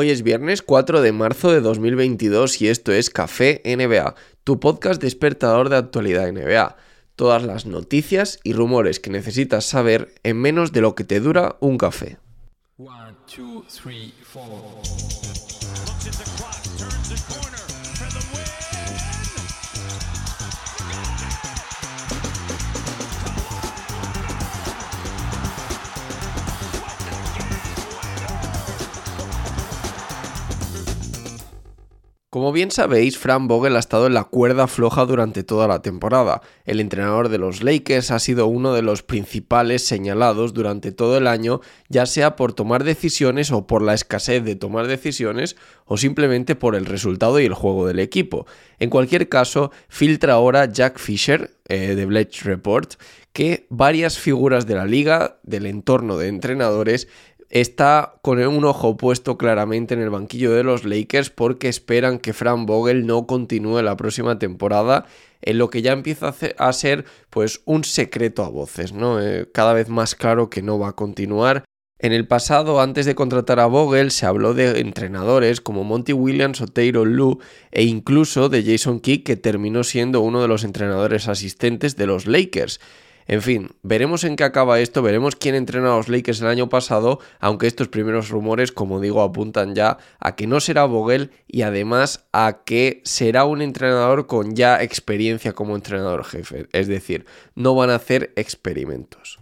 Hoy es viernes 4 de marzo de 2022 y esto es Café NBA, tu podcast despertador de actualidad NBA. Todas las noticias y rumores que necesitas saber en menos de lo que te dura un café. Como bien sabéis, Fran Vogel ha estado en la cuerda floja durante toda la temporada. El entrenador de los Lakers ha sido uno de los principales señalados durante todo el año, ya sea por tomar decisiones o por la escasez de tomar decisiones o simplemente por el resultado y el juego del equipo. En cualquier caso, filtra ahora Jack Fisher eh, de Bleach Report que varias figuras de la liga, del entorno de entrenadores, está con un ojo puesto claramente en el banquillo de los Lakers porque esperan que Fran Vogel no continúe la próxima temporada en lo que ya empieza a ser pues un secreto a voces, ¿no? Eh, cada vez más claro que no va a continuar. En el pasado, antes de contratar a Vogel, se habló de entrenadores como Monty Williams o Taylor Lue e incluso de Jason Kidd, que terminó siendo uno de los entrenadores asistentes de los Lakers. En fin, veremos en qué acaba esto, veremos quién entrena a los Lakers el año pasado, aunque estos primeros rumores, como digo, apuntan ya a que no será Vogel y además a que será un entrenador con ya experiencia como entrenador jefe, es decir, no van a hacer experimentos.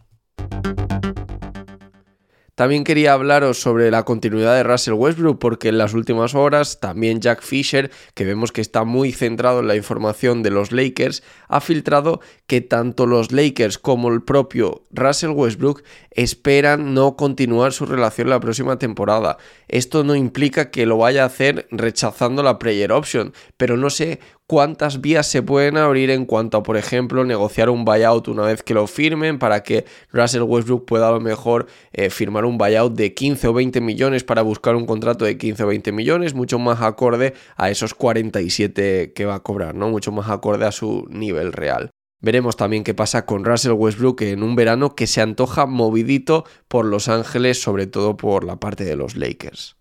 También quería hablaros sobre la continuidad de Russell Westbrook porque en las últimas horas también Jack Fisher, que vemos que está muy centrado en la información de los Lakers, ha filtrado que tanto los Lakers como el propio Russell Westbrook esperan no continuar su relación la próxima temporada. Esto no implica que lo vaya a hacer rechazando la player option, pero no sé cuántas vías se pueden abrir en cuanto a, por ejemplo, negociar un buyout una vez que lo firmen para que Russell Westbrook pueda a lo mejor eh, firmar un buyout de 15 o 20 millones para buscar un contrato de 15 o 20 millones, mucho más acorde a esos 47 que va a cobrar, ¿no? Mucho más acorde a su nivel real. Veremos también qué pasa con Russell Westbrook en un verano que se antoja movidito por Los Ángeles, sobre todo por la parte de los Lakers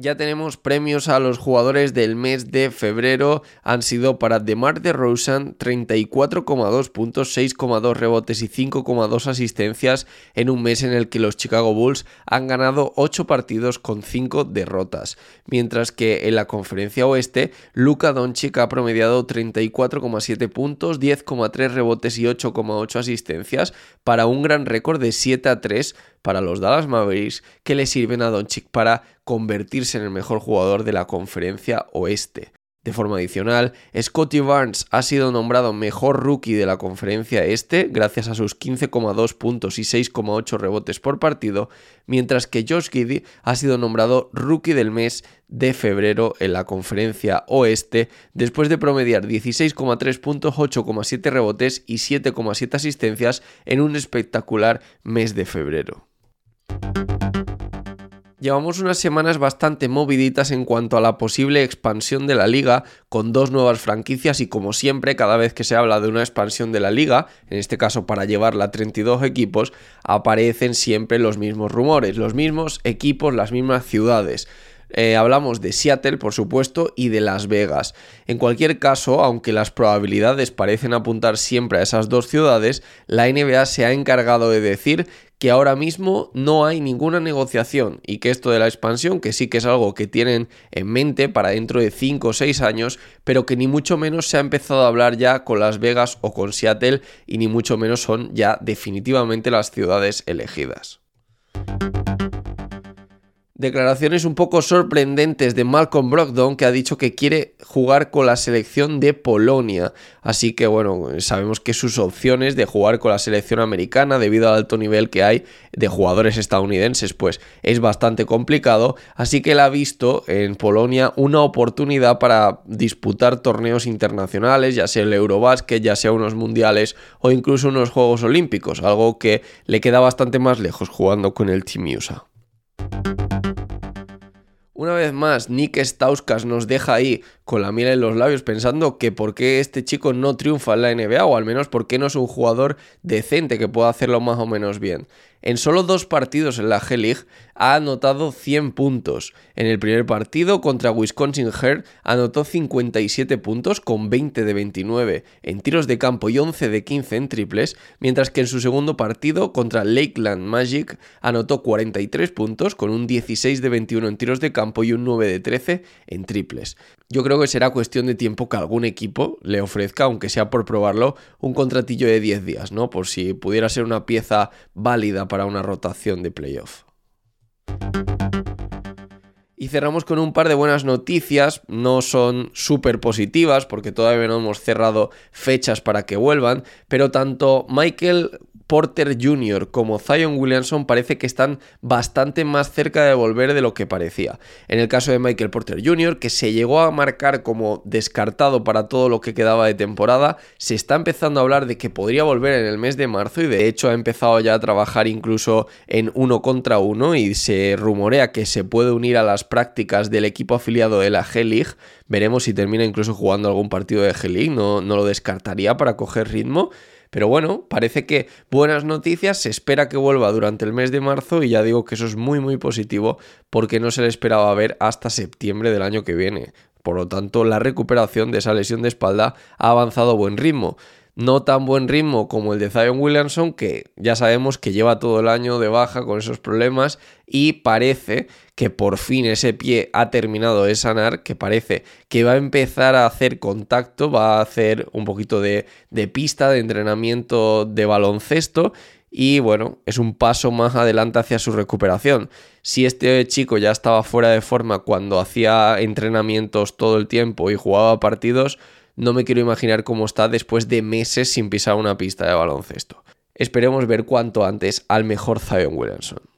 ya tenemos premios a los jugadores del mes de febrero. Han sido para DeMar DeRozan 34,2 puntos, 6,2 rebotes y 5,2 asistencias en un mes en el que los Chicago Bulls han ganado 8 partidos con 5 derrotas. Mientras que en la conferencia oeste, Luka Doncic ha promediado 34,7 puntos, 10,3 rebotes y 8,8 asistencias para un gran récord de 7 a 3 para los Dallas Mavericks que le sirven a Doncic para convertirse en el mejor jugador de la conferencia oeste. De forma adicional, Scotty Barnes ha sido nombrado mejor rookie de la conferencia este gracias a sus 15,2 puntos y 6,8 rebotes por partido, mientras que Josh Giddy ha sido nombrado rookie del mes de febrero en la conferencia oeste después de promediar 16,3 puntos, 8,7 rebotes y 7,7 asistencias en un espectacular mes de febrero. Llevamos unas semanas bastante moviditas en cuanto a la posible expansión de la liga, con dos nuevas franquicias y como siempre, cada vez que se habla de una expansión de la liga, en este caso para llevarla a 32 equipos, aparecen siempre los mismos rumores, los mismos equipos, las mismas ciudades. Eh, hablamos de Seattle, por supuesto, y de Las Vegas. En cualquier caso, aunque las probabilidades parecen apuntar siempre a esas dos ciudades, la NBA se ha encargado de decir que ahora mismo no hay ninguna negociación y que esto de la expansión, que sí que es algo que tienen en mente para dentro de 5 o 6 años, pero que ni mucho menos se ha empezado a hablar ya con Las Vegas o con Seattle y ni mucho menos son ya definitivamente las ciudades elegidas. Declaraciones un poco sorprendentes de Malcolm Brogdon que ha dicho que quiere jugar con la selección de Polonia. Así que bueno, sabemos que sus opciones de jugar con la selección americana debido al alto nivel que hay de jugadores estadounidenses pues es bastante complicado. Así que él ha visto en Polonia una oportunidad para disputar torneos internacionales, ya sea el Eurobasket, ya sea unos mundiales o incluso unos Juegos Olímpicos. Algo que le queda bastante más lejos jugando con el Team USA. Una vez más, Nick Stauskas nos deja ahí con la miel en los labios pensando que por qué este chico no triunfa en la NBA o al menos por qué no es un jugador decente que pueda hacerlo más o menos bien. En solo dos partidos en la G-League ha anotado 100 puntos. En el primer partido contra Wisconsin Heart anotó 57 puntos con 20 de 29 en tiros de campo y 11 de 15 en triples, mientras que en su segundo partido contra Lakeland Magic anotó 43 puntos con un 16 de 21 en tiros de campo y un 9 de 13 en triples. Yo creo que será cuestión de tiempo que algún equipo le ofrezca, aunque sea por probarlo, un contratillo de 10 días, ¿no? Por si pudiera ser una pieza válida para una rotación de playoff. Y cerramos con un par de buenas noticias, no son súper positivas porque todavía no hemos cerrado fechas para que vuelvan, pero tanto Michael Porter Jr. como Zion Williamson parece que están bastante más cerca de volver de lo que parecía. En el caso de Michael Porter Jr., que se llegó a marcar como descartado para todo lo que quedaba de temporada, se está empezando a hablar de que podría volver en el mes de marzo y de hecho ha empezado ya a trabajar incluso en uno contra uno y se rumorea que se puede unir a las prácticas del equipo afiliado de la G-League. Veremos si termina incluso jugando algún partido de G-League, no, no lo descartaría para coger ritmo. Pero bueno, parece que buenas noticias, se espera que vuelva durante el mes de marzo y ya digo que eso es muy muy positivo porque no se le esperaba ver hasta septiembre del año que viene. Por lo tanto, la recuperación de esa lesión de espalda ha avanzado a buen ritmo no tan buen ritmo como el de Zion Williamson, que ya sabemos que lleva todo el año de baja con esos problemas y parece que por fin ese pie ha terminado de sanar, que parece que va a empezar a hacer contacto, va a hacer un poquito de, pista de entrenamiento de baloncesto y bueno, es un paso más adelante hacia su recuperación. Si este chico ya estaba fuera de forma cuando hacía entrenamientos todo el tiempo y jugaba partidos, no me quiero imaginar cómo está después de meses sin pisar una pista de baloncesto. Esperemos ver cuanto antes al mejor Zion Williamson.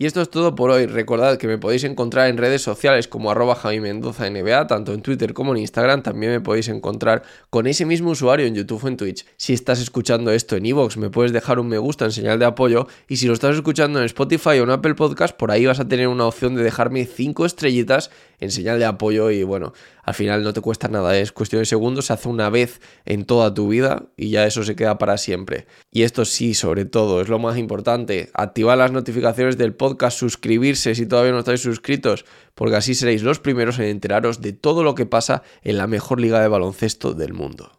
Y esto es todo por hoy. Recordad que me podéis encontrar en redes sociales como arroba Javi Mendoza NBA, tanto en Twitter como en Instagram. También me podéis encontrar con ese mismo usuario en YouTube o en Twitch. Si estás escuchando esto en Evox, me puedes dejar un me gusta en señal de apoyo. Y si lo estás escuchando en Spotify o en Apple Podcast, por ahí vas a tener una opción de dejarme 5 estrellitas en señal de apoyo. Y bueno, al final no te cuesta nada, es cuestión de segundos, se hace una vez en toda tu vida y ya eso se queda para siempre. Y esto sí, sobre todo, es lo más importante, activar las notificaciones del suscribirse si todavía no estáis suscritos, porque así seréis los primeros en enteraros de todo lo que pasa en la mejor liga de baloncesto del mundo.